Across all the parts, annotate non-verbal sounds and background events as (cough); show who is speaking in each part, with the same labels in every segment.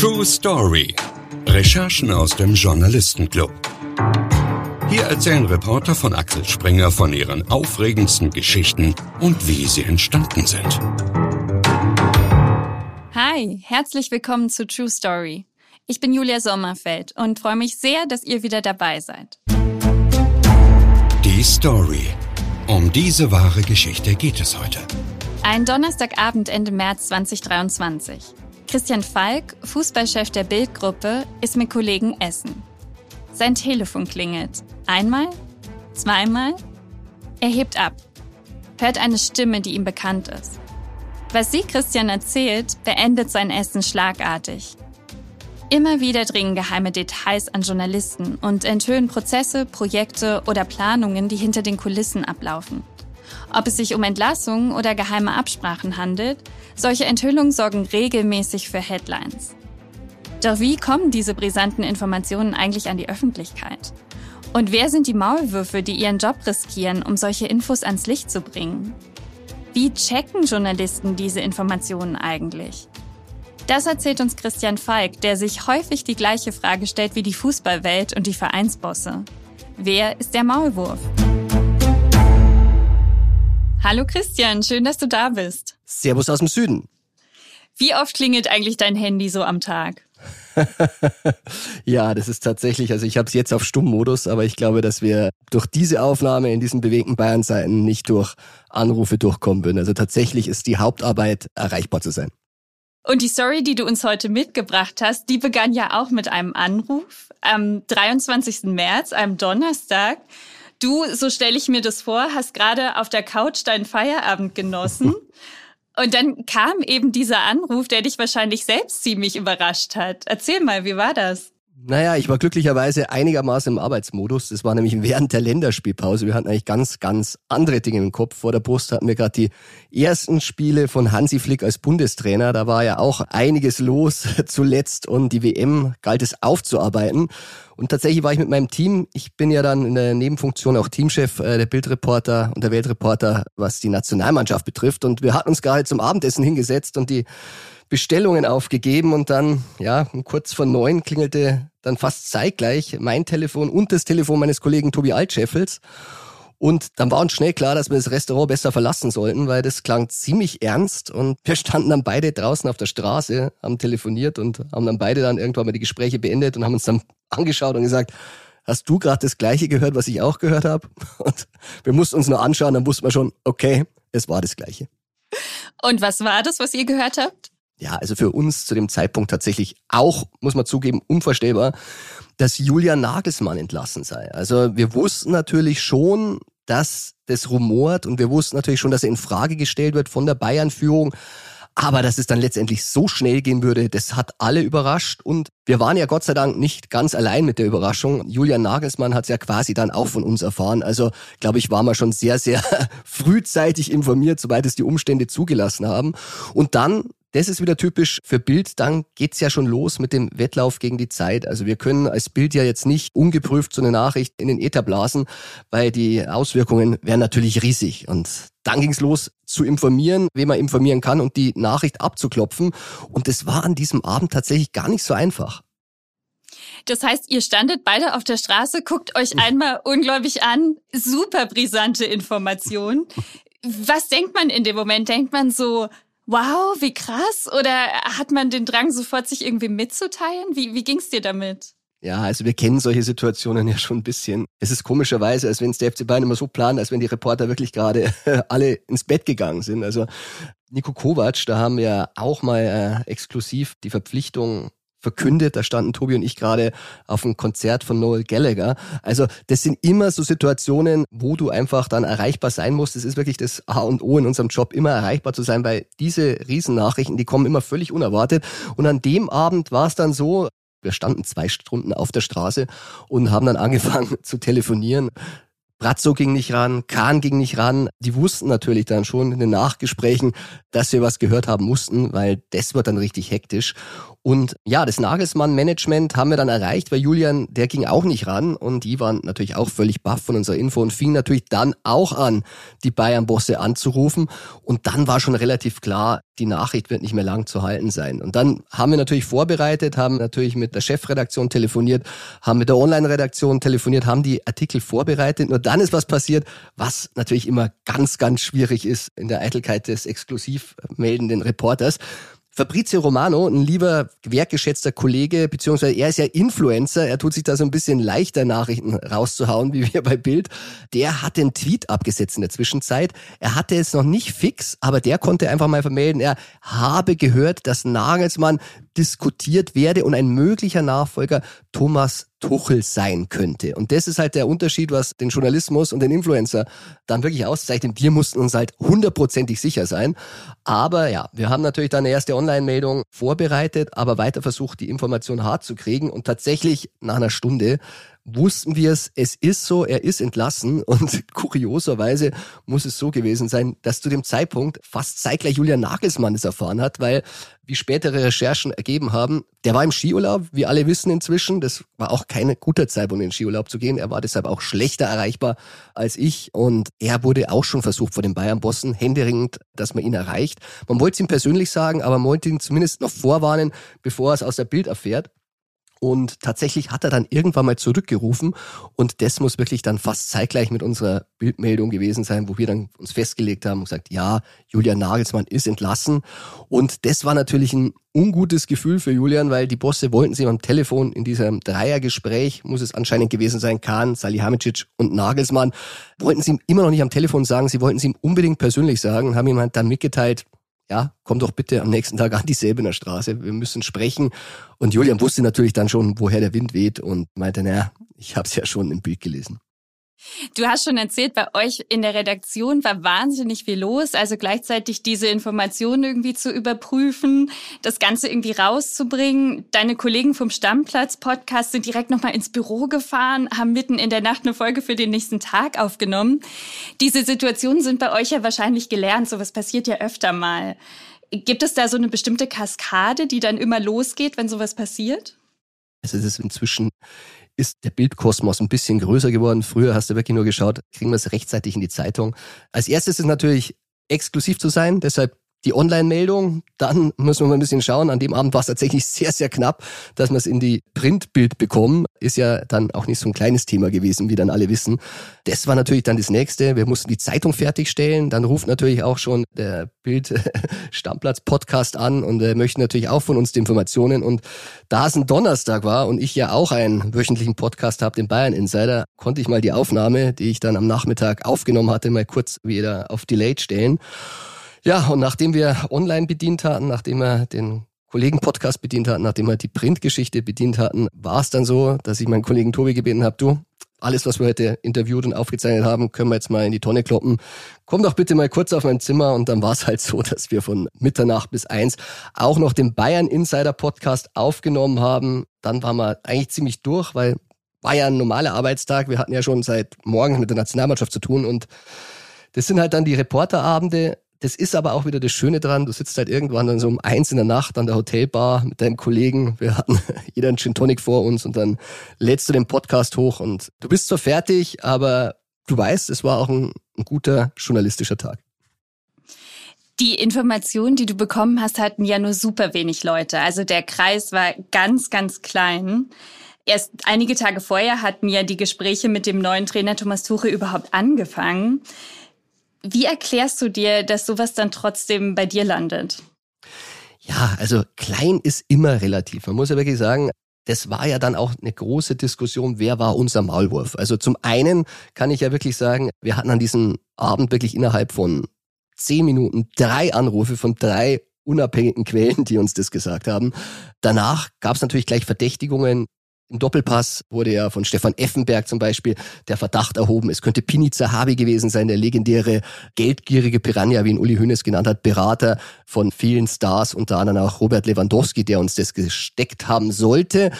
Speaker 1: True Story. Recherchen aus dem Journalistenclub. Hier erzählen Reporter von Axel Springer von ihren aufregendsten Geschichten und wie sie entstanden sind.
Speaker 2: Hi, herzlich willkommen zu True Story. Ich bin Julia Sommerfeld und freue mich sehr, dass ihr wieder dabei seid.
Speaker 1: Die Story. Um diese wahre Geschichte geht es heute.
Speaker 2: Ein Donnerstagabend Ende März 2023. Christian Falk, Fußballchef der Bildgruppe, ist mit Kollegen essen. Sein Telefon klingelt. Einmal, zweimal. Er hebt ab, hört eine Stimme, die ihm bekannt ist. Was sie Christian erzählt, beendet sein Essen schlagartig. Immer wieder dringen geheime Details an Journalisten und enthüllen Prozesse, Projekte oder Planungen, die hinter den Kulissen ablaufen. Ob es sich um Entlassungen oder geheime Absprachen handelt, solche Enthüllungen sorgen regelmäßig für Headlines. Doch wie kommen diese brisanten Informationen eigentlich an die Öffentlichkeit? Und wer sind die Maulwürfe, die ihren Job riskieren, um solche Infos ans Licht zu bringen? Wie checken Journalisten diese Informationen eigentlich? Das erzählt uns Christian Falk, der sich häufig die gleiche Frage stellt wie die Fußballwelt und die Vereinsbosse. Wer ist der Maulwurf? Hallo Christian, schön, dass du da bist.
Speaker 3: Servus aus dem Süden.
Speaker 2: Wie oft klingelt eigentlich dein Handy so am Tag? (laughs)
Speaker 3: ja, das ist tatsächlich, also ich habe es jetzt auf Stummmodus, aber ich glaube, dass wir durch diese Aufnahme in diesen bewegten Bayern-Seiten nicht durch Anrufe durchkommen würden. Also tatsächlich ist die Hauptarbeit, erreichbar zu sein.
Speaker 2: Und die Story, die du uns heute mitgebracht hast, die begann ja auch mit einem Anruf am 23. März, einem Donnerstag. Du, so stelle ich mir das vor, hast gerade auf der Couch deinen Feierabend genossen. (laughs) Und dann kam eben dieser Anruf, der dich wahrscheinlich selbst ziemlich überrascht hat. Erzähl mal, wie war das?
Speaker 3: Naja, ich war glücklicherweise einigermaßen im Arbeitsmodus. Das war nämlich während der Länderspielpause. Wir hatten eigentlich ganz, ganz andere Dinge im Kopf. Vor der Brust hatten wir gerade die ersten Spiele von Hansi Flick als Bundestrainer. Da war ja auch einiges los (laughs) zuletzt und die WM galt es aufzuarbeiten. Und tatsächlich war ich mit meinem Team, ich bin ja dann in der Nebenfunktion auch Teamchef äh, der Bildreporter und der Weltreporter, was die Nationalmannschaft betrifft. Und wir hatten uns gerade zum Abendessen hingesetzt und die Bestellungen aufgegeben und dann, ja, kurz vor neun klingelte dann fast zeitgleich mein Telefon und das Telefon meines Kollegen Tobi Altscheffels. Und dann war uns schnell klar, dass wir das Restaurant besser verlassen sollten, weil das klang ziemlich ernst und wir standen dann beide draußen auf der Straße, haben telefoniert und haben dann beide dann irgendwann mal die Gespräche beendet und haben uns dann angeschaut und gesagt, hast du gerade das gleiche gehört, was ich auch gehört habe? (laughs) Und wir mussten uns nur anschauen, dann wussten wir schon, okay, es war das gleiche.
Speaker 2: Und was war das, was ihr gehört habt?
Speaker 3: Ja, also für uns zu dem Zeitpunkt tatsächlich auch, muss man zugeben, unvorstellbar, dass Julian Nagelsmann entlassen sei. Also wir wussten natürlich schon, dass das rumort und wir wussten natürlich schon, dass er in Frage gestellt wird von der Bayern-Führung. Aber dass es dann letztendlich so schnell gehen würde, das hat alle überrascht. Und wir waren ja Gott sei Dank nicht ganz allein mit der Überraschung. Julian Nagelsmann hat es ja quasi dann auch von uns erfahren. Also, glaube ich, waren wir schon sehr, sehr (laughs) frühzeitig informiert, soweit es die Umstände zugelassen haben. Und dann das ist wieder typisch für Bild. Dann geht's ja schon los mit dem Wettlauf gegen die Zeit. Also wir können als Bild ja jetzt nicht ungeprüft so eine Nachricht in den Äther blasen, weil die Auswirkungen wären natürlich riesig. Und dann ging's los zu informieren, wen man informieren kann und die Nachricht abzuklopfen. Und das war an diesem Abend tatsächlich gar nicht so einfach.
Speaker 2: Das heißt, ihr standet beide auf der Straße, guckt euch (laughs) einmal ungläubig an, super brisante Information. Was denkt man in dem Moment? Denkt man so, wow, wie krass? Oder hat man den Drang, sofort sich irgendwie mitzuteilen? Wie, wie ging's dir damit?
Speaker 3: Ja, also wir kennen solche Situationen ja schon ein bisschen. Es ist komischerweise, als wenn es der FC Bayern immer so plant, als wenn die Reporter wirklich gerade (laughs) alle ins Bett gegangen sind. Also Nico Kovac, da haben wir auch mal äh, exklusiv die Verpflichtung verkündet. Da standen Tobi und ich gerade auf einem Konzert von Noel Gallagher. Also das sind immer so Situationen, wo du einfach dann erreichbar sein musst. Das ist wirklich das A und O in unserem Job, immer erreichbar zu sein, weil diese Riesennachrichten, die kommen immer völlig unerwartet. Und an dem Abend war es dann so, wir standen zwei Stunden auf der Straße und haben dann angefangen (laughs) zu telefonieren. Brazzo ging nicht ran, Kahn ging nicht ran. Die wussten natürlich dann schon in den Nachgesprächen, dass wir was gehört haben mussten, weil das wird dann richtig hektisch. Und ja, das Nagelsmann-Management haben wir dann erreicht, weil Julian, der ging auch nicht ran und die waren natürlich auch völlig baff von unserer Info und fing natürlich dann auch an, die Bayern-Bosse anzurufen. Und dann war schon relativ klar, die Nachricht wird nicht mehr lang zu halten sein. Und dann haben wir natürlich vorbereitet, haben natürlich mit der Chefredaktion telefoniert, haben mit der Online-Redaktion telefoniert, haben die Artikel vorbereitet. Nur dann ist was passiert, was natürlich immer ganz, ganz schwierig ist in der Eitelkeit des exklusiv meldenden Reporters. Fabrizio Romano, ein lieber wertgeschätzter Kollege, beziehungsweise er ist ja Influencer, er tut sich da so ein bisschen leichter Nachrichten rauszuhauen, (laughs) wie wir bei Bild. Der hat den Tweet abgesetzt in der Zwischenzeit. Er hatte es noch nicht fix, aber der konnte einfach mal vermelden, er habe gehört, dass Nagelsmann diskutiert werde und ein möglicher Nachfolger Thomas Tuchel sein könnte. Und das ist halt der Unterschied, was den Journalismus und den Influencer dann wirklich auszeichnet. Wir mussten uns halt hundertprozentig sicher sein. Aber ja, wir haben natürlich dann eine erste Online-Meldung vorbereitet, aber weiter versucht, die Information hart zu kriegen. Und tatsächlich nach einer Stunde wussten wir es, es ist so, er ist entlassen (laughs) und kurioserweise muss es so gewesen sein, dass zu dem Zeitpunkt fast zeitgleich Julian Nagelsmann es erfahren hat, weil wie spätere Recherchen ergeben haben, der war im Skiurlaub, wie alle wissen inzwischen, das war auch kein guter Zeitpunkt in den Skiurlaub zu gehen, er war deshalb auch schlechter erreichbar als ich und er wurde auch schon versucht vor den Bayern-Bossen, händeringend, dass man ihn erreicht. Man wollte es ihm persönlich sagen, aber man wollte ihn zumindest noch vorwarnen, bevor er es aus der Bild erfährt. Und tatsächlich hat er dann irgendwann mal zurückgerufen und das muss wirklich dann fast zeitgleich mit unserer Bildmeldung gewesen sein, wo wir dann uns festgelegt haben und gesagt, ja, Julian Nagelsmann ist entlassen. Und das war natürlich ein ungutes Gefühl für Julian, weil die Bosse wollten sie am Telefon in diesem Dreiergespräch, muss es anscheinend gewesen sein, Kahn, Salihamidzic und Nagelsmann, wollten sie ihm immer noch nicht am Telefon sagen, sie wollten sie ihm unbedingt persönlich sagen haben ihm halt dann mitgeteilt, ja, komm doch bitte am nächsten Tag an die Säbener Straße, wir müssen sprechen. Und Julian wusste natürlich dann schon, woher der Wind weht und meinte, naja, ich habe es ja schon im Bild gelesen.
Speaker 2: Du hast schon erzählt, bei euch in der Redaktion war wahnsinnig viel los. Also gleichzeitig diese Informationen irgendwie zu überprüfen, das Ganze irgendwie rauszubringen. Deine Kollegen vom Stammplatz-Podcast sind direkt nochmal ins Büro gefahren, haben mitten in der Nacht eine Folge für den nächsten Tag aufgenommen. Diese Situationen sind bei euch ja wahrscheinlich gelernt. Sowas passiert ja öfter mal. Gibt es da so eine bestimmte Kaskade, die dann immer losgeht, wenn sowas passiert?
Speaker 3: Also es ist inzwischen ist der Bildkosmos ein bisschen größer geworden. Früher hast du wirklich nur geschaut, kriegen wir es rechtzeitig in die Zeitung. Als erstes ist natürlich exklusiv zu sein, deshalb die Online-Meldung. Dann müssen wir mal ein bisschen schauen. An dem Abend war es tatsächlich sehr, sehr knapp, dass wir es in die Printbild bekommen. Ist ja dann auch nicht so ein kleines Thema gewesen, wie dann alle wissen. Das war natürlich dann das nächste. Wir mussten die Zeitung fertigstellen. Dann ruft natürlich auch schon der Bild-Stammplatz-Podcast (laughs) an und äh, möchte natürlich auch von uns die Informationen. Und da es ein Donnerstag war und ich ja auch einen wöchentlichen Podcast habe, den Bayern Insider, konnte ich mal die Aufnahme, die ich dann am Nachmittag aufgenommen hatte, mal kurz wieder auf Delayed stellen. Ja, und nachdem wir online bedient hatten, nachdem wir den Kollegen-Podcast bedient hatten, nachdem wir die Printgeschichte bedient hatten, war es dann so, dass ich meinen Kollegen Tobi gebeten habe, du, alles, was wir heute interviewt und aufgezeichnet haben, können wir jetzt mal in die Tonne kloppen. Komm doch bitte mal kurz auf mein Zimmer und dann war es halt so, dass wir von Mitternacht bis eins auch noch den Bayern Insider Podcast aufgenommen haben. Dann waren wir eigentlich ziemlich durch, weil war ja ein normaler Arbeitstag. Wir hatten ja schon seit morgen mit der Nationalmannschaft zu tun und das sind halt dann die Reporterabende, das ist aber auch wieder das Schöne dran. Du sitzt halt irgendwann dann so um eins in der Nacht an der Hotelbar mit deinem Kollegen. Wir hatten (laughs) jeder einen Gin Tonic vor uns und dann lädst du den Podcast hoch und du bist zwar fertig, aber du weißt, es war auch ein, ein guter journalistischer Tag.
Speaker 2: Die Informationen, die du bekommen hast, hatten ja nur super wenig Leute. Also der Kreis war ganz, ganz klein. Erst einige Tage vorher hatten ja die Gespräche mit dem neuen Trainer Thomas Tuchel überhaupt angefangen. Wie erklärst du dir, dass sowas dann trotzdem bei dir landet?
Speaker 3: Ja, also klein ist immer relativ. Man muss ja wirklich sagen, das war ja dann auch eine große Diskussion, wer war unser Maulwurf. Also zum einen kann ich ja wirklich sagen, wir hatten an diesem Abend wirklich innerhalb von zehn Minuten drei Anrufe von drei unabhängigen Quellen, die uns das gesagt haben. Danach gab es natürlich gleich Verdächtigungen, im Doppelpass wurde ja von Stefan Effenberg zum Beispiel der Verdacht erhoben, es könnte Pini Zahavi gewesen sein, der legendäre geldgierige Piranha, wie ihn Uli Hoeneß genannt hat, Berater von vielen Stars, unter anderem auch Robert Lewandowski, der uns das gesteckt haben sollte.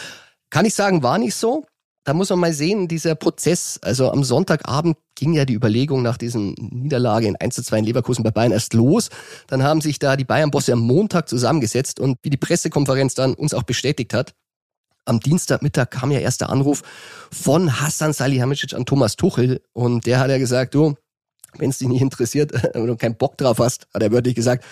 Speaker 3: Kann ich sagen, war nicht so. da muss man mal sehen, dieser Prozess, also am Sonntagabend ging ja die Überlegung nach diesem Niederlage in 1 zu 2 in Leverkusen bei Bayern erst los. Dann haben sich da die Bayern-Bosse am Montag zusammengesetzt und wie die Pressekonferenz dann uns auch bestätigt hat, am Dienstagmittag kam ja erst der Anruf von Hassan Salihamidzic an Thomas Tuchel und der hat ja gesagt, du, wenn es dich nicht interessiert (laughs) und du keinen Bock drauf hast, hat er wörtlich gesagt,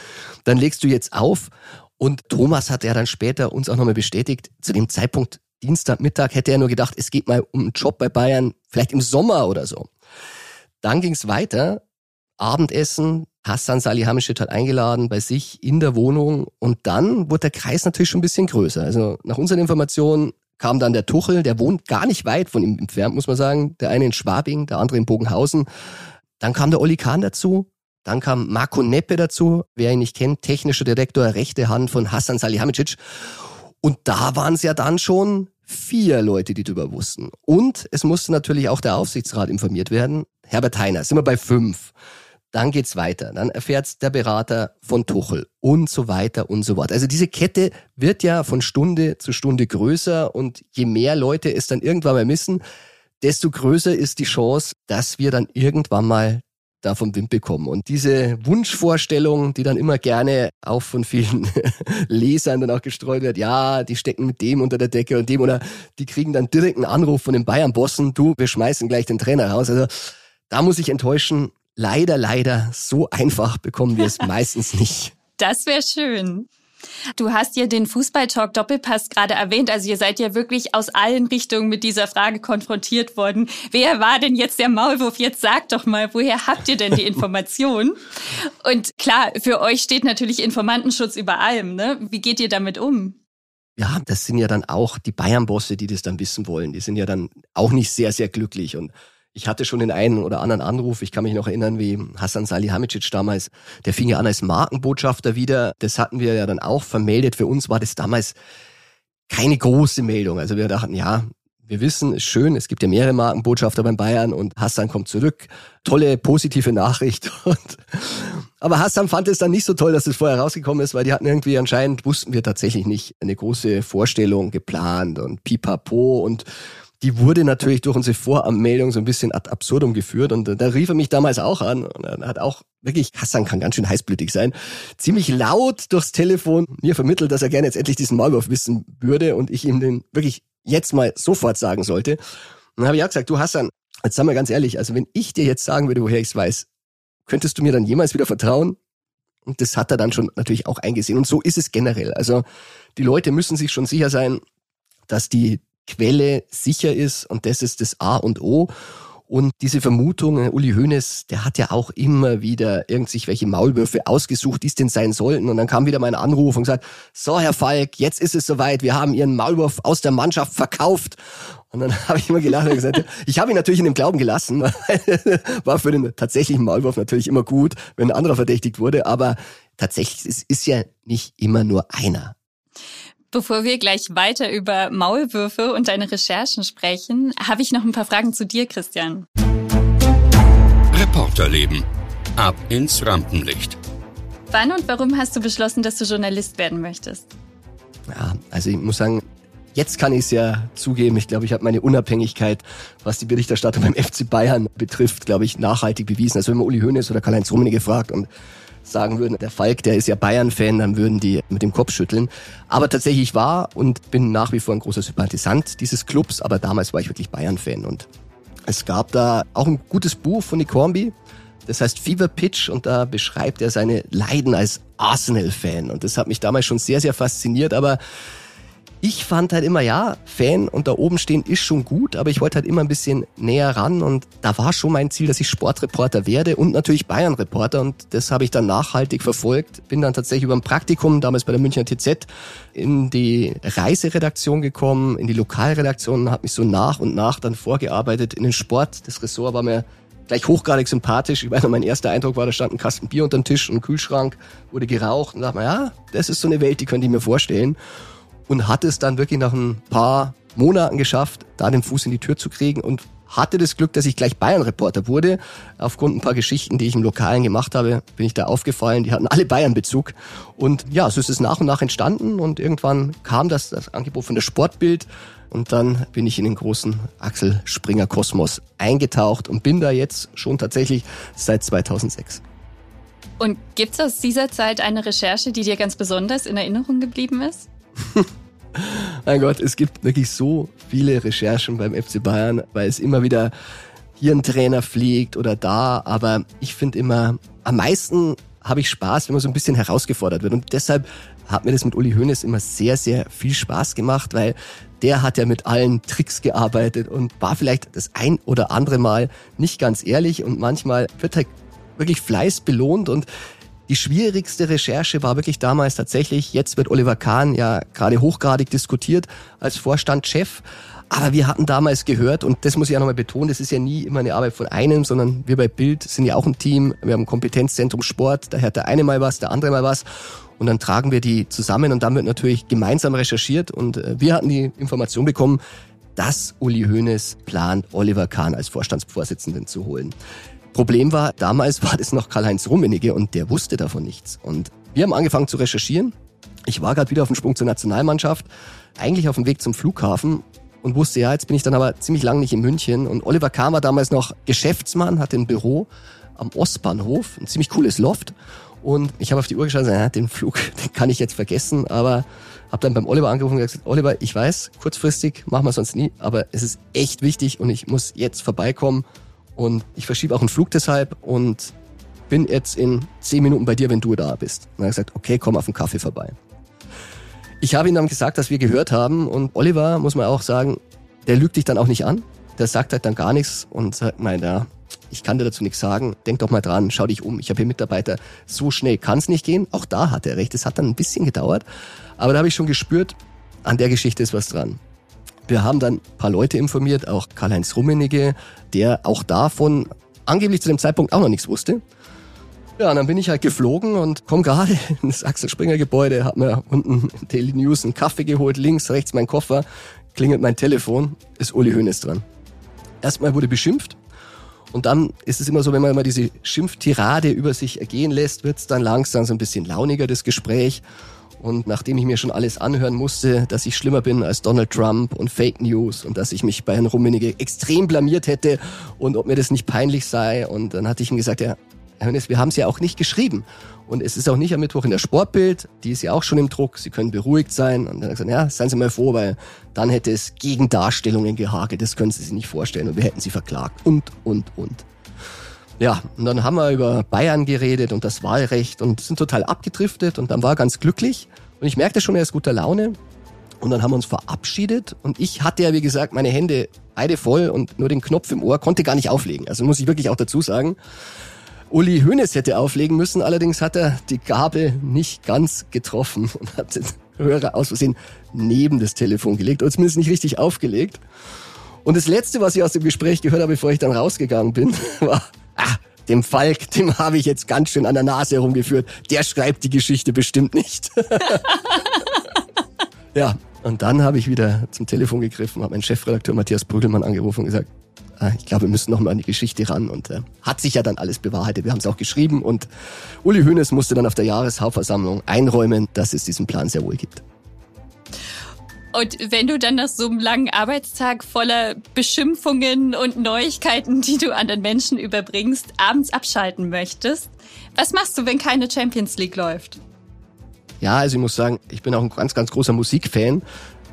Speaker 3: dann legst du jetzt auf. Und Thomas hat ja dann später uns auch nochmal bestätigt, zu dem Zeitpunkt Dienstagmittag hätte er nur gedacht, es geht mal um einen Job bei Bayern, vielleicht im Sommer oder so. Dann ging es weiter, Abendessen, Hassan Salihamidzic hat eingeladen bei sich in der Wohnung und dann wurde der Kreis natürlich schon ein bisschen größer. Also nach unseren Informationen kam dann der Tuchel, der wohnt gar nicht weit von ihm entfernt, muss man sagen. Der eine in Schwabing, der andere in Bogenhausen. Dann kam der Olli Kahn dazu. Dann kam Marco Neppe dazu, wer ihn nicht kennt, technischer Direktor, rechte Hand von Hassan Salihamidzic. Und da waren es ja dann schon vier Leute, die darüber wussten. Und es musste natürlich auch der Aufsichtsrat informiert werden. Herbert Heiner, sind wir bei fünf. Dann geht's weiter. Dann erfährt der Berater von Tuchel und so weiter und so fort. Also diese Kette wird ja von Stunde zu Stunde größer und je mehr Leute es dann irgendwann mal missen, desto größer ist die Chance, dass wir dann irgendwann mal da vom Wind bekommen. Und diese Wunschvorstellung, die dann immer gerne auch von vielen (laughs) Lesern dann auch gestreut wird, ja, die stecken mit dem unter der Decke und dem oder die kriegen dann direkt einen Anruf von den Bayern-Bossen, du, wir schmeißen gleich den Trainer raus. Also da muss ich enttäuschen, leider, leider, so einfach bekommen wir es (laughs) meistens nicht.
Speaker 2: Das wäre schön. Du hast ja den Fußballtalk Doppelpass gerade erwähnt. Also ihr seid ja wirklich aus allen Richtungen mit dieser Frage konfrontiert worden. Wer war denn jetzt der Maulwurf? Jetzt sagt doch mal, woher habt ihr denn die (laughs) Information? Und klar, für euch steht natürlich Informantenschutz über allem. Ne? Wie geht ihr damit um?
Speaker 3: Ja, das sind ja dann auch die Bayern-Bosse, die das dann wissen wollen. Die sind ja dann auch nicht sehr, sehr glücklich und ich hatte schon den einen oder anderen Anruf. Ich kann mich noch erinnern, wie Hassan Salihamidzic damals, der fing ja an als Markenbotschafter wieder. Das hatten wir ja dann auch vermeldet. Für uns war das damals keine große Meldung. Also wir dachten, ja, wir wissen, ist schön, es gibt ja mehrere Markenbotschafter beim Bayern und Hassan kommt zurück. Tolle, positive Nachricht. (laughs) Und, aber Hassan fand es dann nicht so toll, dass es vorher rausgekommen ist, weil die hatten irgendwie anscheinend, wussten wir tatsächlich nicht, eine große Vorstellung geplant und pipapo und die wurde natürlich durch unsere Voranmeldung so ein bisschen ad absurdum geführt und da rief er mich damals auch an und hat auch wirklich, Hassan kann ganz schön heißblütig sein, ziemlich laut durchs Telefon mir vermittelt, dass er gerne jetzt endlich diesen Maulwurf wissen würde und ich ihm den wirklich jetzt mal sofort sagen sollte. Und dann habe ich auch gesagt, du Hassan, jetzt sag mal ganz ehrlich, also wenn ich dir jetzt sagen würde, woher ich es weiß, könntest du mir dann jemals wieder vertrauen? Und das hat er dann schon natürlich auch eingesehen. Und so ist es generell. Also die Leute müssen sich schon sicher sein, dass die Quelle sicher ist und das ist das A und O. Und diese Vermutung, äh, Uli Hoeneß, der hat ja auch immer wieder irgendwelche Maulwürfe ausgesucht, die es denn sein sollten. Und dann kam wieder mein Anruf und gesagt, so Herr Falk, jetzt ist es soweit, wir haben Ihren Maulwurf aus der Mannschaft verkauft. Und dann (laughs) habe ich immer gelacht und gesagt, (laughs) ich habe ihn natürlich in dem Glauben gelassen. (laughs) War für den tatsächlichen Maulwurf natürlich immer gut, wenn ein anderer verdächtigt wurde. Aber tatsächlich, es ist ja nicht immer nur einer.
Speaker 2: Bevor wir gleich weiter über Maulwürfe und deine Recherchen sprechen, habe ich noch ein paar Fragen zu dir, Christian.
Speaker 1: Reporterleben. Ab ins Rampenlicht.
Speaker 2: Wann und warum hast du beschlossen, dass du Journalist werden möchtest?
Speaker 3: Ja, also ich muss sagen, jetzt kann ich es ja zugeben. Ich glaube, ich habe meine Unabhängigkeit, was die Berichterstattung beim (laughs) FC Bayern betrifft, glaube ich, nachhaltig bewiesen. Also wenn man Uli Hoeneß oder Karl-Heinz Rummenigge gefragt und sagen würden, der Falk, der ist ja Bayern-Fan, dann würden die mit dem Kopf schütteln. Aber tatsächlich war und bin nach wie vor ein großer Sympathisant dieses Clubs, aber damals war ich wirklich Bayern-Fan und es gab da auch ein gutes Buch von Nick Hornby, das heißt Fever Pitch und da beschreibt er seine Leiden als Arsenal-Fan und das hat mich damals schon sehr, sehr fasziniert, aber ich fand halt immer, ja, Fan und da oben stehen ist schon gut, aber ich wollte halt immer ein bisschen näher ran und da war schon mein Ziel, dass ich Sportreporter werde und natürlich Bayern-Reporter und das habe ich dann nachhaltig verfolgt. Bin dann tatsächlich über ein Praktikum, damals bei der Münchner TZ, in die Reiseredaktion gekommen, in die Lokalredaktion, habe mich so nach und nach dann vorgearbeitet in den Sport. Das Ressort war mir gleich hochgradig sympathisch. Ich weiß noch, mein erster Eindruck war, da stand ein Kasten Bier unter dem Tisch und ein Kühlschrank, wurde geraucht und dachte mir, ja, das ist so eine Welt, die könnte ich mir vorstellen und hat es dann wirklich nach ein paar Monaten geschafft, da den Fuß in die Tür zu kriegen und hatte das Glück, dass ich gleich Bayern-Reporter wurde. Aufgrund ein paar Geschichten, die ich im Lokalen gemacht habe, bin ich da aufgefallen. Die hatten alle Bayern-Bezug. Und ja, so ist es nach und nach entstanden und irgendwann kam das, das Angebot von der Sportbild. Und dann bin ich in den großen Axel Springer Kosmos eingetaucht und bin da jetzt schon tatsächlich seit 2006.
Speaker 2: Und gibt es aus dieser Zeit eine Recherche, die dir ganz besonders in Erinnerung geblieben ist? (laughs)
Speaker 3: mein Gott, es gibt wirklich so viele Recherchen beim FC Bayern, weil es immer wieder hier ein Trainer fliegt oder da. Aber ich finde immer, am meisten habe ich Spaß, wenn man so ein bisschen herausgefordert wird. Und deshalb hat mir das mit Uli Hoeneß immer sehr, sehr viel Spaß gemacht, weil der hat ja mit allen Tricks gearbeitet und war vielleicht das ein oder andere Mal nicht ganz ehrlich und manchmal wird er wirklich Fleiß belohnt und die schwierigste Recherche war wirklich damals tatsächlich, jetzt wird Oliver Kahn ja gerade hochgradig diskutiert als Vorstandschef. Aber wir hatten damals gehört, und das muss ich ja nochmal betonen, das ist ja nie immer eine Arbeit von einem, sondern wir bei Bild sind ja auch ein Team. Wir haben ein Kompetenzzentrum Sport, da hört der eine mal was, der andere mal was. Und dann tragen wir die zusammen und dann wird natürlich gemeinsam recherchiert. Und äh, wir hatten die Information bekommen, dass Uli Hoeneß plant, Oliver Kahn als Vorstandsvorsitzenden zu holen. Problem war, damals war das noch Karl-Heinz Rummenigge und der wusste davon nichts. Und wir haben angefangen zu recherchieren. Ich war gerade wieder auf dem Sprung zur Nationalmannschaft, eigentlich auf dem Weg zum Flughafen und wusste, ja, jetzt bin ich dann aber ziemlich lang nicht in München. Und Oliver Kahn war damals noch Geschäftsmann, hatte ein Büro am Ostbahnhof, ein ziemlich cooles Loft. Und ich habe auf die Uhr geschaut und ja, den Flug, (laughs) den kann ich jetzt vergessen, aber habe dann beim Oliver angerufen und gesagt, Oliver, ich weiß, kurzfristig machen wir sonst nie, aber es ist echt wichtig und ich muss jetzt vorbeikommen und ich verschiebe auch einen Flug deshalb und bin jetzt in zehn Minuten bei dir, wenn du da bist. Und er hat gesagt, okay, komm auf den Kaffee vorbei. Ich habe ihm dann gesagt, dass wir gehört haben und Oliver, muss man auch sagen, der lügt dich dann auch nicht an. Der sagt halt dann gar nichts und sagt, nein, ja, ich kann dir dazu nichts sagen. Denk doch mal dran, schau dich um. Ich habe hier Mitarbeiter. So schnell kann es nicht gehen. Auch da hat er recht. Es hat dann ein bisschen gedauert. Aber da habe ich schon gespürt, an der Geschichte ist was dran. Wir haben dann ein paar Leute informiert, auch Karl-Heinz Rummenigge, der auch davon angeblich zu dem Zeitpunkt auch noch nichts wusste. Ja, und dann bin ich halt geflogen und komme gerade (laughs) ins Axel Springer Gebäude, hab mir unten Daily News einen Kaffee geholt, links, rechts mein Koffer, klingelt mein Telefon, ist Uli Hoeneß dran. Erstmal wurde beschimpft und dann ist es immer so, wenn man immer diese Schimpftirade über sich ergehen lässt, wird es dann langsam so ein bisschen launiger, das Gespräch. Und nachdem ich mir schon alles anhören musste, dass ich schlimmer bin als Donald Trump und Fake News und dass ich mich bei Herrn Rummenigge extrem blamiert hätte und ob mir das nicht peinlich sei. Und dann hatte ich ihm gesagt, ja, Herr Hönes, wir haben es ja auch nicht geschrieben. Und es ist auch nicht am Mittwoch in der Sportbild, die ist ja auch schon im Druck, Sie können beruhigt sein. Und dann hat er gesagt, ja, seien Sie mal froh, weil dann hätte es Gegendarstellungen gehagelt, das können Sie sich nicht vorstellen und wir hätten Sie verklagt und, und, und. Ja, und dann haben wir über Bayern geredet und das Wahlrecht und sind total abgedriftet und dann war er ganz glücklich. Und ich merkte schon, er ist guter Laune. Und dann haben wir uns verabschiedet und ich hatte ja, wie gesagt, meine Hände beide voll und nur den Knopf im Ohr, konnte gar nicht auflegen. Also muss ich wirklich auch dazu sagen. Uli Hoeneß hätte auflegen müssen, allerdings hat er die Gabel nicht ganz getroffen (laughs) und hat den Hörer aus Versehen neben das Telefon gelegt oder zumindest nicht richtig aufgelegt. Und das Letzte, was ich aus dem Gespräch gehört habe, bevor ich dann rausgegangen bin, (laughs) war, ah, dem Falk, dem habe ich jetzt ganz schön an der Nase herumgeführt. Der schreibt die Geschichte bestimmt nicht. (laughs) ja, und dann habe ich wieder zum Telefon gegriffen, habe meinen Chefredakteur Matthias Brügelmann angerufen und gesagt, ah, ich glaube, wir müssen noch mal an die Geschichte ran. Und äh, hat sich ja dann alles bewahrheitet. Wir haben es auch geschrieben und Uli Hoeneß musste dann auf der Jahreshauptversammlung einräumen, dass es diesen Plan sehr wohl gibt.
Speaker 2: Und wenn du dann nach so einem langen Arbeitstag voller Beschimpfungen und Neuigkeiten, die du an den Menschen überbringst, abends abschalten möchtest, was machst du, wenn keine Champions League läuft?
Speaker 3: Ja, also ich muss sagen, ich bin auch ein ganz, ganz großer Musikfan.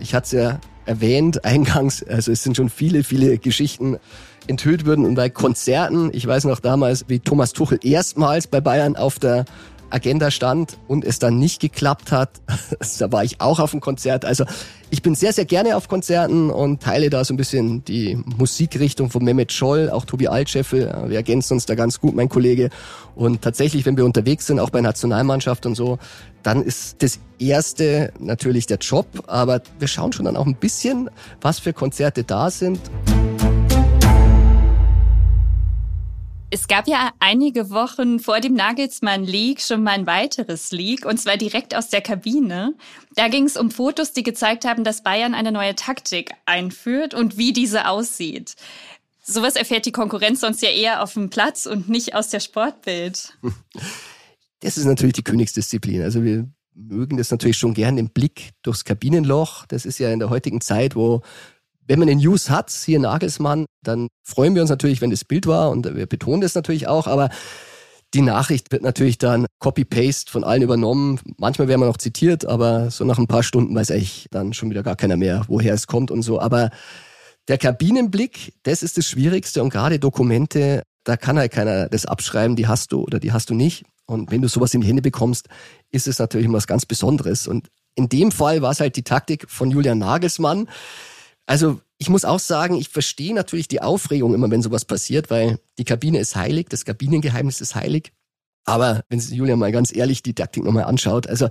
Speaker 3: Ich hatte es ja erwähnt eingangs, also es sind schon viele, viele Geschichten enthüllt worden und bei Konzerten, ich weiß noch damals, wie Thomas Tuchel erstmals bei Bayern auf der Agenda stand und es dann nicht geklappt hat. (laughs) da war ich auch auf dem Konzert. Also ich bin sehr, sehr gerne auf Konzerten und teile da so ein bisschen die Musikrichtung von Mehmet Scholl, auch Tobi Altscheffel. Wir ergänzen uns da ganz gut, mein Kollege. Und tatsächlich, wenn wir unterwegs sind, auch bei Nationalmannschaft und so, dann ist das erste natürlich der Job. Aber wir schauen schon dann auch ein bisschen, was für Konzerte da sind.
Speaker 2: Es gab ja einige Wochen vor dem Nagelsmann League schon mal ein weiteres League, und zwar direkt aus der Kabine. Da ging es um Fotos, die gezeigt haben, dass Bayern eine neue Taktik einführt und wie diese aussieht. Sowas erfährt die Konkurrenz sonst ja eher auf dem Platz und nicht aus der Sportbild. (laughs)
Speaker 3: Das ist natürlich die Königsdisziplin. Also wir mögen das natürlich schon gern, den Blick durchs Kabinenloch. Das ist ja in der heutigen Zeit, wo wenn man den News hat, hier Nagelsmann, dann freuen wir uns natürlich, wenn das Bild war und wir betonen das natürlich auch, aber die Nachricht wird natürlich dann Copy-Paste von allen übernommen. Manchmal werden wir noch zitiert, aber so nach ein paar Stunden weiß ich dann schon wieder gar keiner mehr, woher es kommt und so. Aber der Kabinenblick, das ist das Schwierigste und gerade Dokumente, da kann halt keiner das abschreiben, die hast du oder die hast du nicht. Und wenn du sowas in die Hände bekommst, ist es natürlich was ganz Besonderes. Und in dem Fall war es halt die Taktik von Julian Nagelsmann. Also ich muss auch sagen, ich verstehe natürlich die Aufregung immer, wenn sowas passiert, weil die Kabine ist heilig, das Kabinengeheimnis ist heilig. Aber wenn sich Julian mal ganz ehrlich die Taktik nochmal anschaut, also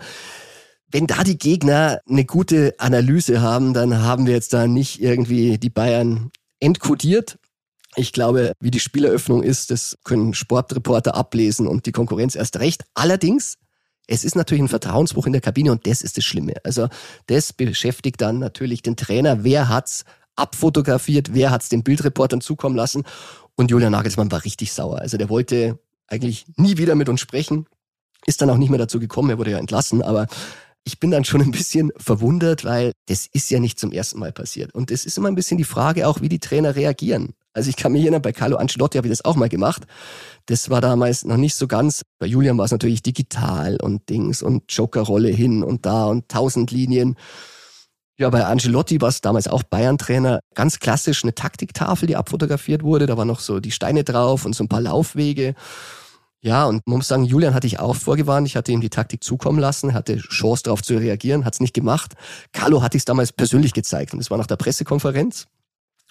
Speaker 3: wenn da die Gegner eine gute Analyse haben, dann haben wir jetzt da nicht irgendwie die Bayern entkodiert. Ich glaube, wie die Spieleröffnung ist, das können Sportreporter ablesen und die Konkurrenz erst recht. Allerdings, es ist natürlich ein Vertrauensbruch in der Kabine und das ist das Schlimme. Also das beschäftigt dann natürlich den Trainer. Wer hat's abfotografiert? Wer hat's den Bildreportern zukommen lassen? Und Julian Nagelsmann war richtig sauer. Also der wollte eigentlich nie wieder mit uns sprechen. Ist dann auch nicht mehr dazu gekommen. Er wurde ja entlassen. Aber ich bin dann schon ein bisschen verwundert, weil das ist ja nicht zum ersten Mal passiert. Und es ist immer ein bisschen die Frage auch, wie die Trainer reagieren. Also ich kann mich erinnern, bei Carlo Ancelotti habe ich das auch mal gemacht. Das war damals noch nicht so ganz. Bei Julian war es natürlich digital und Dings und Jokerrolle hin und da und tausend Linien. Ja, bei Ancelotti war es damals auch Bayern-Trainer. Ganz klassisch eine Taktiktafel, die abfotografiert wurde. Da waren noch so die Steine drauf und so ein paar Laufwege. Ja, und man muss sagen, Julian hatte ich auch vorgewarnt. Ich hatte ihm die Taktik zukommen lassen, hatte Chance darauf zu reagieren, hat es nicht gemacht. Carlo hatte ich es damals persönlich gezeigt und es war nach der Pressekonferenz.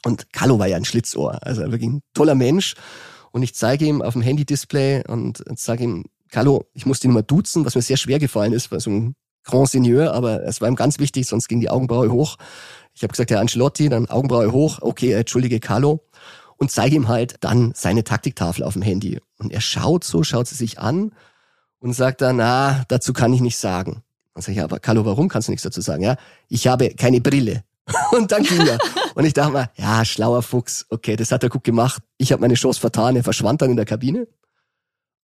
Speaker 3: Und Carlo war ja ein Schlitzohr, also wirklich ein toller Mensch. Und ich zeige ihm auf dem Handy-Display und sage ihm, Carlo, ich muss ihn mal duzen, was mir sehr schwer gefallen ist, war so ein Grand Seigneur, aber es war ihm ganz wichtig, sonst ging die Augenbraue hoch. Ich habe gesagt, Herr Ancelotti, dann Augenbraue hoch, okay, entschuldige Carlo und zeige ihm halt dann seine Taktiktafel auf dem Handy. Und er schaut so, schaut sie sich an und sagt dann, na, dazu kann ich nichts sagen. Dann sage ich, ja, aber Carlo, warum kannst du nichts dazu sagen? Ja, ich habe keine Brille. (laughs) und dann ging er. Und ich dachte mal, ja, schlauer Fuchs, okay, das hat er gut gemacht. Ich habe meine Chance vertan, er verschwand dann in der Kabine.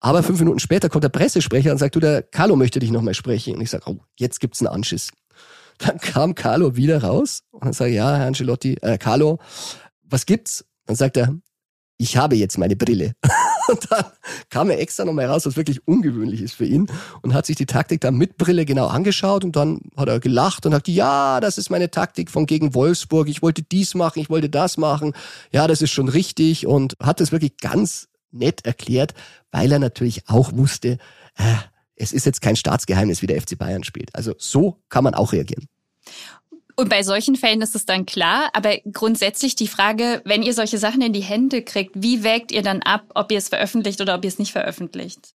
Speaker 3: Aber fünf Minuten später kommt der Pressesprecher und sagt, du, der Carlo möchte dich nochmal sprechen. Und ich sage, oh, jetzt gibt's einen Anschiss. Dann kam Carlo wieder raus und dann sage ich, ja, Herr Ancelotti, äh, Carlo, was gibt's? Dann sagt er, ich habe jetzt meine Brille. (laughs) Und dann kam er extra nochmal raus, was wirklich ungewöhnlich ist für ihn und hat sich die Taktik dann mit Brille genau angeschaut und dann hat er gelacht und hat gesagt, ja, das ist meine Taktik von gegen Wolfsburg. Ich wollte dies machen, ich wollte das machen. Ja, das ist schon richtig und hat es wirklich ganz nett erklärt, weil er natürlich auch wusste, äh, es ist jetzt kein Staatsgeheimnis, wie der FC Bayern spielt. Also so kann man auch reagieren.
Speaker 2: Und bei solchen Fällen ist es dann klar, aber grundsätzlich die Frage, wenn ihr solche Sachen in die Hände kriegt, wie wägt ihr dann ab, ob ihr es veröffentlicht oder ob ihr es nicht veröffentlicht?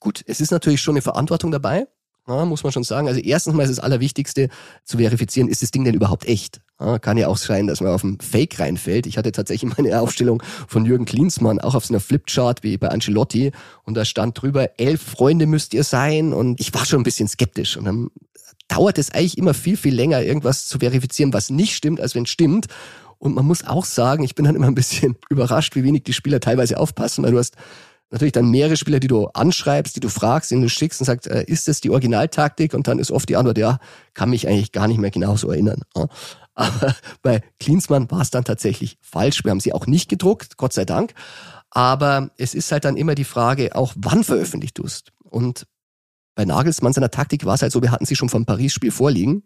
Speaker 3: Gut, es ist natürlich schon eine Verantwortung dabei, ja, muss man schon sagen. Also erstens mal ist das Allerwichtigste zu verifizieren, ist das Ding denn überhaupt echt? Ja, kann ja auch sein, dass man auf ein Fake reinfällt. Ich hatte tatsächlich meine Aufstellung von Jürgen Klinsmann auch auf so einer Flipchart wie bei Ancelotti und da stand drüber, elf Freunde müsst ihr sein und ich war schon ein bisschen skeptisch und dann dauert es eigentlich immer viel, viel länger, irgendwas zu verifizieren, was nicht stimmt, als wenn es stimmt. Und man muss auch sagen, ich bin dann immer ein bisschen (laughs) überrascht, wie wenig die Spieler teilweise aufpassen, weil du hast natürlich dann mehrere Spieler, die du anschreibst, die du fragst, denen du schickst und sagst, äh, ist das die Originaltaktik? Und dann ist oft die Antwort, ja, kann mich eigentlich gar nicht mehr genauso erinnern. (laughs) Aber bei Klinsmann war es dann tatsächlich falsch. Wir haben sie auch nicht gedruckt, Gott sei Dank. Aber es ist halt dann immer die Frage, auch wann veröffentlicht du es? Und bei Nagelsmann seiner Taktik war es halt so, wir hatten sie schon vom Paris-Spiel vorliegen.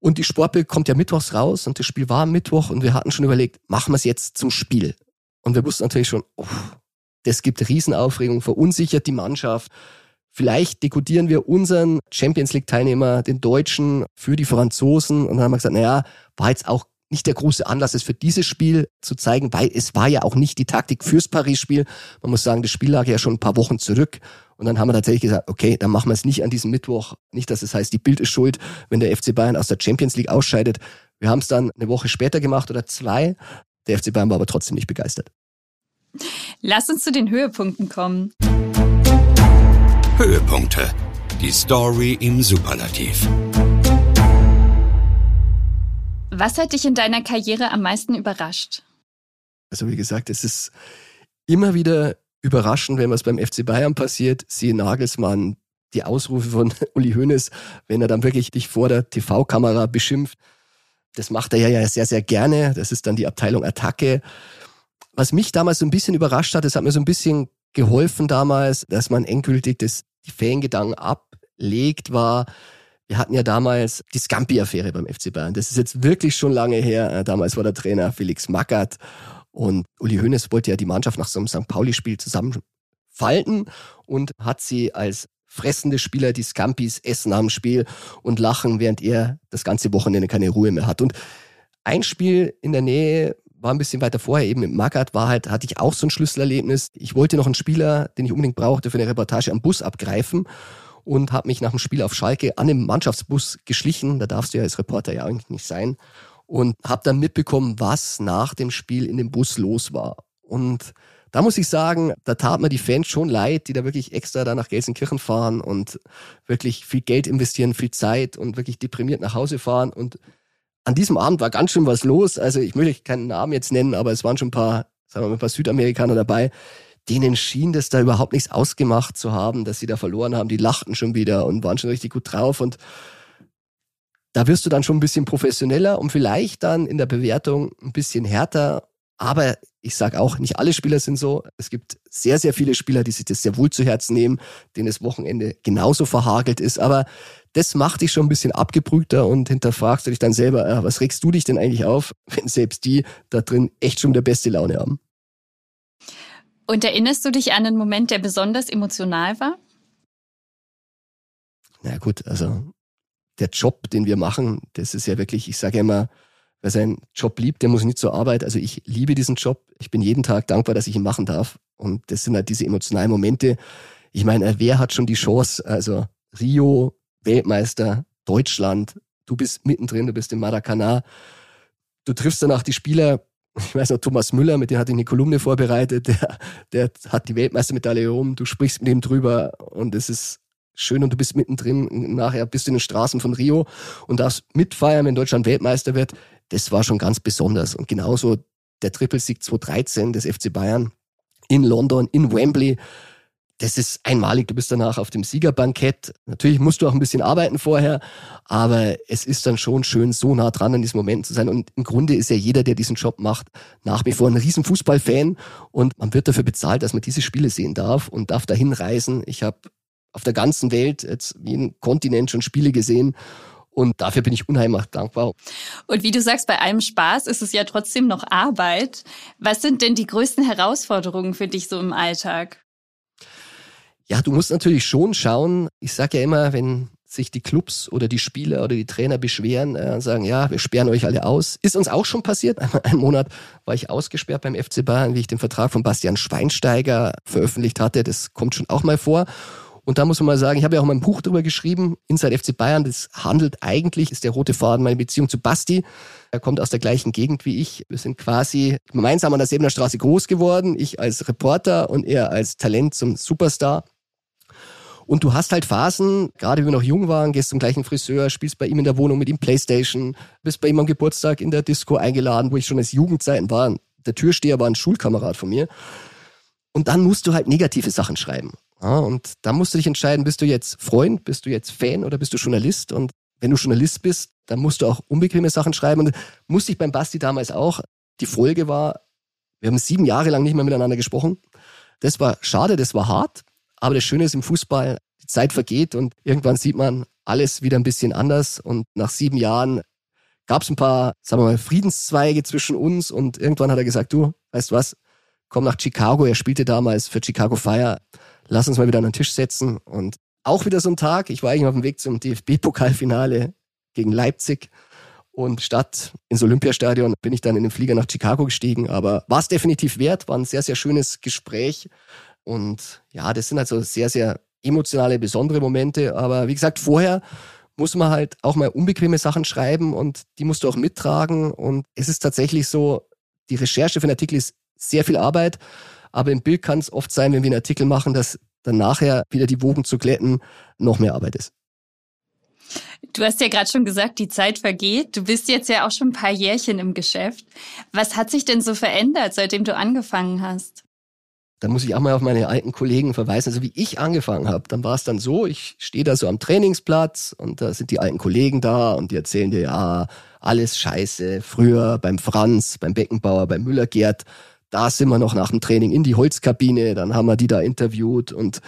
Speaker 3: Und die Sportbild kommt ja mittwochs raus und das Spiel war am Mittwoch und wir hatten schon überlegt, machen wir es jetzt zum Spiel. Und wir wussten natürlich schon, oh, das gibt Riesenaufregung, verunsichert die Mannschaft. Vielleicht dekodieren wir unseren Champions League Teilnehmer, den Deutschen, für die Franzosen. Und dann haben wir gesagt, naja, war jetzt auch nicht der große Anlass ist für dieses Spiel zu zeigen, weil es war ja auch nicht die Taktik fürs Paris-Spiel. Man muss sagen, das Spiel lag ja schon ein paar Wochen zurück. Und dann haben wir tatsächlich gesagt, okay, dann machen wir es nicht an diesem Mittwoch. Nicht, dass es heißt, die Bild ist schuld, wenn der FC Bayern aus der Champions League ausscheidet. Wir haben es dann eine Woche später gemacht oder zwei. Der FC Bayern war aber trotzdem nicht begeistert.
Speaker 2: Lass uns zu den Höhepunkten kommen.
Speaker 1: Höhepunkte. Die Story im Superlativ.
Speaker 2: Was hat dich in deiner Karriere am meisten überrascht?
Speaker 3: Also wie gesagt, es ist immer wieder überraschend, wenn was beim FC Bayern passiert. Siehe Nagelsmann, die Ausrufe von (laughs) Uli Hoeneß, wenn er dann wirklich dich vor der TV-Kamera beschimpft. Das macht er ja sehr, sehr gerne. Das ist dann die Abteilung Attacke. Was mich damals so ein bisschen überrascht hat, das hat mir so ein bisschen geholfen damals, dass man endgültig das, die Fangedanken ablegt, war, wir hatten ja damals die Scampi-Affäre beim FC Bayern. Das ist jetzt wirklich schon lange her. Äh, damals war der Trainer Felix Magath und Uli Hoeneß wollte ja die Mannschaft nach so einem St. Pauli-Spiel zusammenfalten und hat sie als fressende Spieler, die Scampis, essen am Spiel und lachen, während er das ganze Wochenende keine Ruhe mehr hat. Und ein Spiel in der Nähe war ein bisschen weiter vorher, eben mit Magath, war halt, hatte ich auch so ein Schlüsselerlebnis. Ich wollte noch einen Spieler, den ich unbedingt brauchte für eine Reportage am Bus abgreifen und habe mich nach dem Spiel auf Schalke an dem Mannschaftsbus geschlichen. Da darfst du ja als Reporter ja eigentlich nicht sein. Und habe dann mitbekommen, was nach dem Spiel in dem Bus los war. Und da muss ich sagen, da tat mir die Fans schon leid, die da wirklich extra da nach Gelsenkirchen fahren und wirklich viel Geld investieren, viel Zeit und wirklich deprimiert nach Hause fahren. Und an diesem Abend war ganz schön was los. Also ich möchte keinen Namen jetzt nennen, aber es waren schon ein paar, sagen wir mal, ein paar Südamerikaner dabei. Denen schien das da überhaupt nichts ausgemacht zu haben, dass sie da verloren haben. Die lachten schon wieder und waren schon richtig gut drauf. Und da wirst du dann schon ein bisschen professioneller und vielleicht dann in der Bewertung ein bisschen härter aber ich sage auch, nicht alle Spieler sind so. Es gibt sehr, sehr viele Spieler, die sich das sehr wohl zu Herzen nehmen, denen das Wochenende genauso verhagelt ist. Aber das macht dich schon ein bisschen abgebrühter und hinterfragst du dich dann selber, äh, was regst du dich denn eigentlich auf, (laughs) wenn selbst die da drin echt schon der beste Laune haben?
Speaker 2: Und erinnerst du dich an einen Moment, der besonders emotional war?
Speaker 3: Na gut, also der Job, den wir machen, das ist ja wirklich, ich sage immer, Wer seinen Job liebt, der muss nicht zur Arbeit. Also ich liebe diesen Job. Ich bin jeden Tag dankbar, dass ich ihn machen darf. Und das sind halt diese emotionalen Momente. Ich meine, wer hat schon die Chance? Also Rio, Weltmeister, Deutschland. Du bist mittendrin, du bist im Maracanã. Du triffst danach die Spieler. Ich weiß noch, Thomas Müller, mit dem hatte ich eine Kolumne vorbereitet. Der, der hat die Weltmeistermedaille rum. Du sprichst mit ihm drüber und es ist schön und du bist mittendrin. Nachher bist du in den Straßen von Rio und darfst mitfeiern, wenn Deutschland Weltmeister wird das war schon ganz besonders. Und genauso der Trippelsieg 2013 des FC Bayern in London, in Wembley. Das ist einmalig. Du bist danach auf dem Siegerbankett. Natürlich musst du auch ein bisschen arbeiten vorher, aber es ist dann schon schön, so nah dran an diesem Moment zu sein. Und im Grunde ist ja jeder, der diesen Job macht, nach wie vor ein riesen Fußballfan und man wird dafür bezahlt, dass man diese Spiele sehen darf und darf dahin reisen. Ich habe auf der ganzen Welt, jetzt jeden Kontinent schon Spiele gesehen und dafür bin ich unheimlich dankbar.
Speaker 2: Und wie du sagst, bei allem Spaß ist es ja trotzdem noch Arbeit. Was sind denn die größten Herausforderungen für dich so im Alltag?
Speaker 3: Ja, du musst natürlich schon schauen. Ich sage ja immer, wenn sich die Clubs oder die Spieler oder die Trainer beschweren äh, und sagen, ja, wir sperren euch alle aus. Ist uns auch schon passiert. (laughs) Einmal einen Monat war ich ausgesperrt beim FC Bayern, wie ich den Vertrag von Bastian Schweinsteiger veröffentlicht hatte. Das kommt schon auch mal vor. Und da muss man mal sagen, ich habe ja auch mal ein Buch darüber geschrieben, Inside FC Bayern, das handelt eigentlich, ist der rote Faden meine Beziehung zu Basti. Er kommt aus der gleichen Gegend wie ich. Wir sind quasi gemeinsam an der Sebener Straße groß geworden. Ich als Reporter und er als Talent zum Superstar. Und du hast halt Phasen, gerade wie wir noch jung waren, gehst zum gleichen Friseur, spielst bei ihm in der Wohnung mit ihm Playstation, bist bei ihm am Geburtstag in der Disco eingeladen, wo ich schon als Jugendzeiten war. Der Türsteher war ein Schulkamerad von mir. Und dann musst du halt negative Sachen schreiben. Ja, und da musst du dich entscheiden, bist du jetzt Freund, bist du jetzt Fan oder bist du Journalist? Und wenn du Journalist bist, dann musst du auch unbequeme Sachen schreiben. Und musste ich beim Basti damals auch. Die Folge war, wir haben sieben Jahre lang nicht mehr miteinander gesprochen. Das war schade, das war hart. Aber das Schöne ist im Fußball, die Zeit vergeht und irgendwann sieht man alles wieder ein bisschen anders. Und nach sieben Jahren gab es ein paar, sagen wir mal, Friedenszweige zwischen uns. Und irgendwann hat er gesagt, du, weißt was, komm nach Chicago. Er spielte damals für Chicago Fire lass uns mal wieder an den Tisch setzen. Und auch wieder so ein Tag, ich war eigentlich auf dem Weg zum DFB-Pokalfinale gegen Leipzig. Und statt ins Olympiastadion bin ich dann in den Flieger nach Chicago gestiegen. Aber war es definitiv wert, war ein sehr, sehr schönes Gespräch. Und ja, das sind also sehr, sehr emotionale, besondere Momente. Aber wie gesagt, vorher muss man halt auch mal unbequeme Sachen schreiben und die musst du auch mittragen. Und es ist tatsächlich so, die Recherche für einen Artikel ist sehr viel Arbeit. Aber im Bild kann es oft sein, wenn wir einen Artikel machen, dass dann nachher wieder die Wogen zu glätten noch mehr Arbeit ist.
Speaker 2: Du hast ja gerade schon gesagt, die Zeit vergeht. Du bist jetzt ja auch schon ein paar Jährchen im Geschäft. Was hat sich denn so verändert, seitdem du angefangen hast?
Speaker 3: Da muss ich auch mal auf meine alten Kollegen verweisen. Also wie ich angefangen habe, dann war es dann so, ich stehe da so am Trainingsplatz und da sind die alten Kollegen da und die erzählen dir, ja, alles scheiße. Früher beim Franz, beim Beckenbauer, beim Müller-Gerd, da sind wir noch nach dem Training in die Holzkabine, dann haben wir die da interviewt und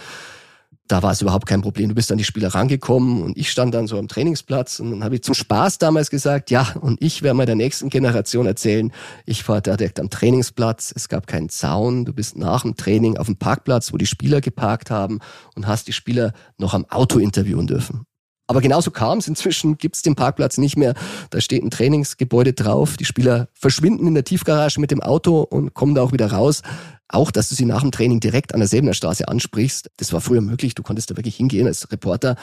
Speaker 3: da war es überhaupt kein Problem. Du bist an die Spieler rangekommen und ich stand dann so am Trainingsplatz und dann habe ich zum Spaß damals gesagt, ja, und ich werde mal der nächsten Generation erzählen, ich war da direkt am Trainingsplatz, es gab keinen Zaun, du bist nach dem Training auf dem Parkplatz, wo die Spieler geparkt haben und hast die Spieler noch am Auto interviewen dürfen. Aber genauso kam es. Inzwischen gibt's den Parkplatz nicht mehr. Da steht ein Trainingsgebäude drauf. Die Spieler verschwinden in der Tiefgarage mit dem Auto und kommen da auch wieder raus. Auch, dass du sie nach dem Training direkt an der Säbener Straße ansprichst, das war früher möglich. Du konntest da wirklich hingehen als Reporter.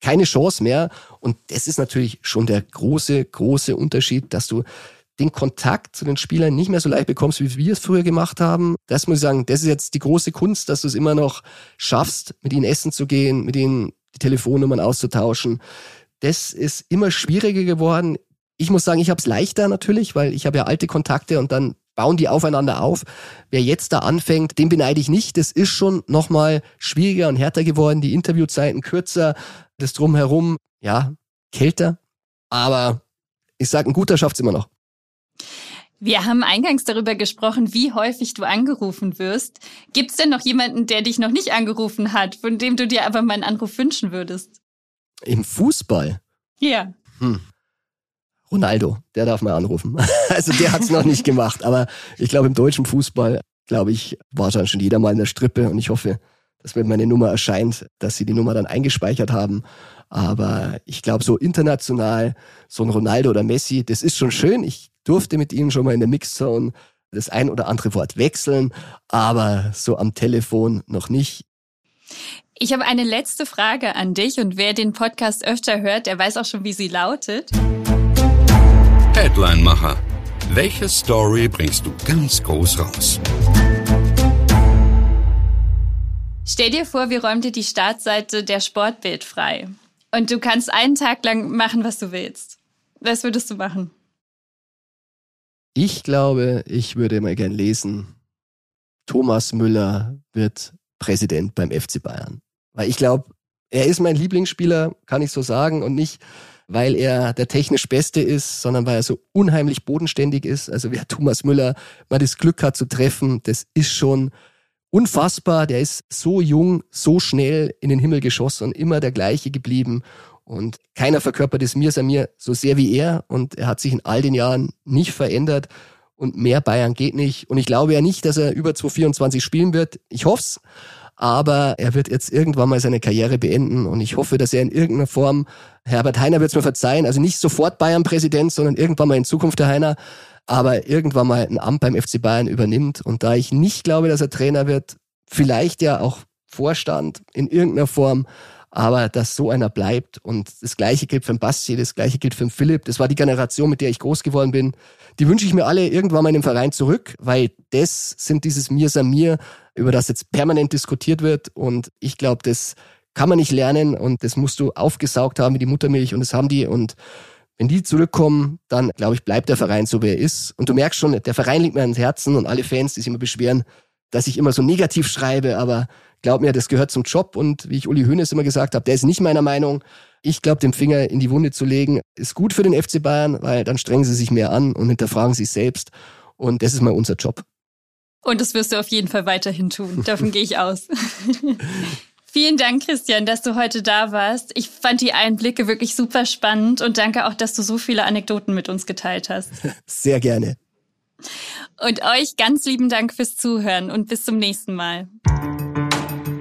Speaker 3: Keine Chance mehr. Und das ist natürlich schon der große, große Unterschied, dass du den Kontakt zu den Spielern nicht mehr so leicht bekommst, wie wir es früher gemacht haben. Das muss ich sagen, das ist jetzt die große Kunst, dass du es immer noch schaffst, mit ihnen essen zu gehen, mit ihnen die Telefonnummern auszutauschen. Das ist immer schwieriger geworden. Ich muss sagen, ich habe es leichter natürlich, weil ich habe ja alte Kontakte und dann bauen die aufeinander auf. Wer jetzt da anfängt, den beneide ich nicht. Das ist schon nochmal schwieriger und härter geworden. Die Interviewzeiten kürzer, das drumherum, ja, kälter. Aber ich sage, ein guter schafft's immer noch.
Speaker 2: Wir haben eingangs darüber gesprochen, wie häufig du angerufen wirst. Gibt's denn noch jemanden, der dich noch nicht angerufen hat, von dem du dir aber mal einen Anruf wünschen würdest?
Speaker 3: Im Fußball?
Speaker 2: Ja. Hm.
Speaker 3: Ronaldo, der darf mal anrufen. (laughs) Also der hat's noch nicht gemacht, aber ich glaube im deutschen Fußball, glaube ich, war dann schon jeder mal in der Strippe und ich hoffe, dass wenn meine Nummer erscheint, dass sie die Nummer dann eingespeichert haben. Aber ich glaube, so international, so ein Ronaldo oder Messi, das ist schon schön. Ich durfte mit ihnen schon mal in der Mixzone das ein oder andere Wort wechseln, aber so am Telefon noch nicht.
Speaker 2: Ich habe eine letzte Frage an dich und wer den Podcast öfter hört, der weiß auch schon, wie sie lautet.
Speaker 1: Headline-Macher. Welche Story bringst du ganz groß raus?
Speaker 2: Stell dir vor, wir räumen dir die Startseite der Sportbild frei. Und du kannst einen Tag lang machen, was du willst. Was würdest du machen?
Speaker 3: Ich glaube, ich würde mal gern lesen, Thomas Müller wird Präsident beim FC Bayern. Weil ich glaube, er ist mein Lieblingsspieler, kann ich so sagen, und nicht, weil er der technisch Beste ist, sondern weil er so unheimlich bodenständig ist. Also wer Thomas Müller mal das Glück hat zu treffen, das ist schon unfassbar. Der ist so jung, so schnell in den Himmel geschossen und immer der gleiche geblieben. Und keiner verkörpert es mir mir so sehr wie er. Und er hat sich in all den Jahren nicht verändert. Und mehr Bayern geht nicht. Und ich glaube ja nicht, dass er über 224 spielen wird. Ich hoff's aber er wird jetzt irgendwann mal seine Karriere beenden und ich hoffe, dass er in irgendeiner Form, Herbert Heiner wird es mir verzeihen, also nicht sofort Bayern-Präsident, sondern irgendwann mal in Zukunft der Heiner, aber irgendwann mal ein Amt beim FC Bayern übernimmt und da ich nicht glaube, dass er Trainer wird, vielleicht ja auch Vorstand in irgendeiner Form, aber dass so einer bleibt und das gleiche gilt für den Basti, das gleiche gilt für den Philipp, das war die Generation, mit der ich groß geworden bin, die wünsche ich mir alle irgendwann mal in den Verein zurück, weil das sind dieses Mir Samir, über das jetzt permanent diskutiert wird und ich glaube, das kann man nicht lernen und das musst du aufgesaugt haben wie die Muttermilch und das haben die und wenn die zurückkommen, dann glaube ich, bleibt der Verein so, wie er ist. Und du merkst schon, der Verein liegt mir ans Herzen und alle Fans, die sich immer beschweren, dass ich immer so negativ schreibe, aber glaub mir, das gehört zum Job und wie ich Uli Hoeneß immer gesagt habe, der ist nicht meiner Meinung. Ich glaube, den Finger in die Wunde zu legen, ist gut für den FC Bayern, weil dann strengen sie sich mehr an und hinterfragen sich selbst. Und das ist mal unser Job.
Speaker 2: Und das wirst du auf jeden Fall weiterhin tun. Davon (laughs) gehe ich aus. (laughs) Vielen Dank, Christian, dass du heute da warst. Ich fand die Einblicke wirklich super spannend und danke auch, dass du so viele Anekdoten mit uns geteilt hast. (laughs)
Speaker 3: Sehr gerne.
Speaker 2: Und euch ganz lieben Dank fürs Zuhören und bis zum nächsten Mal.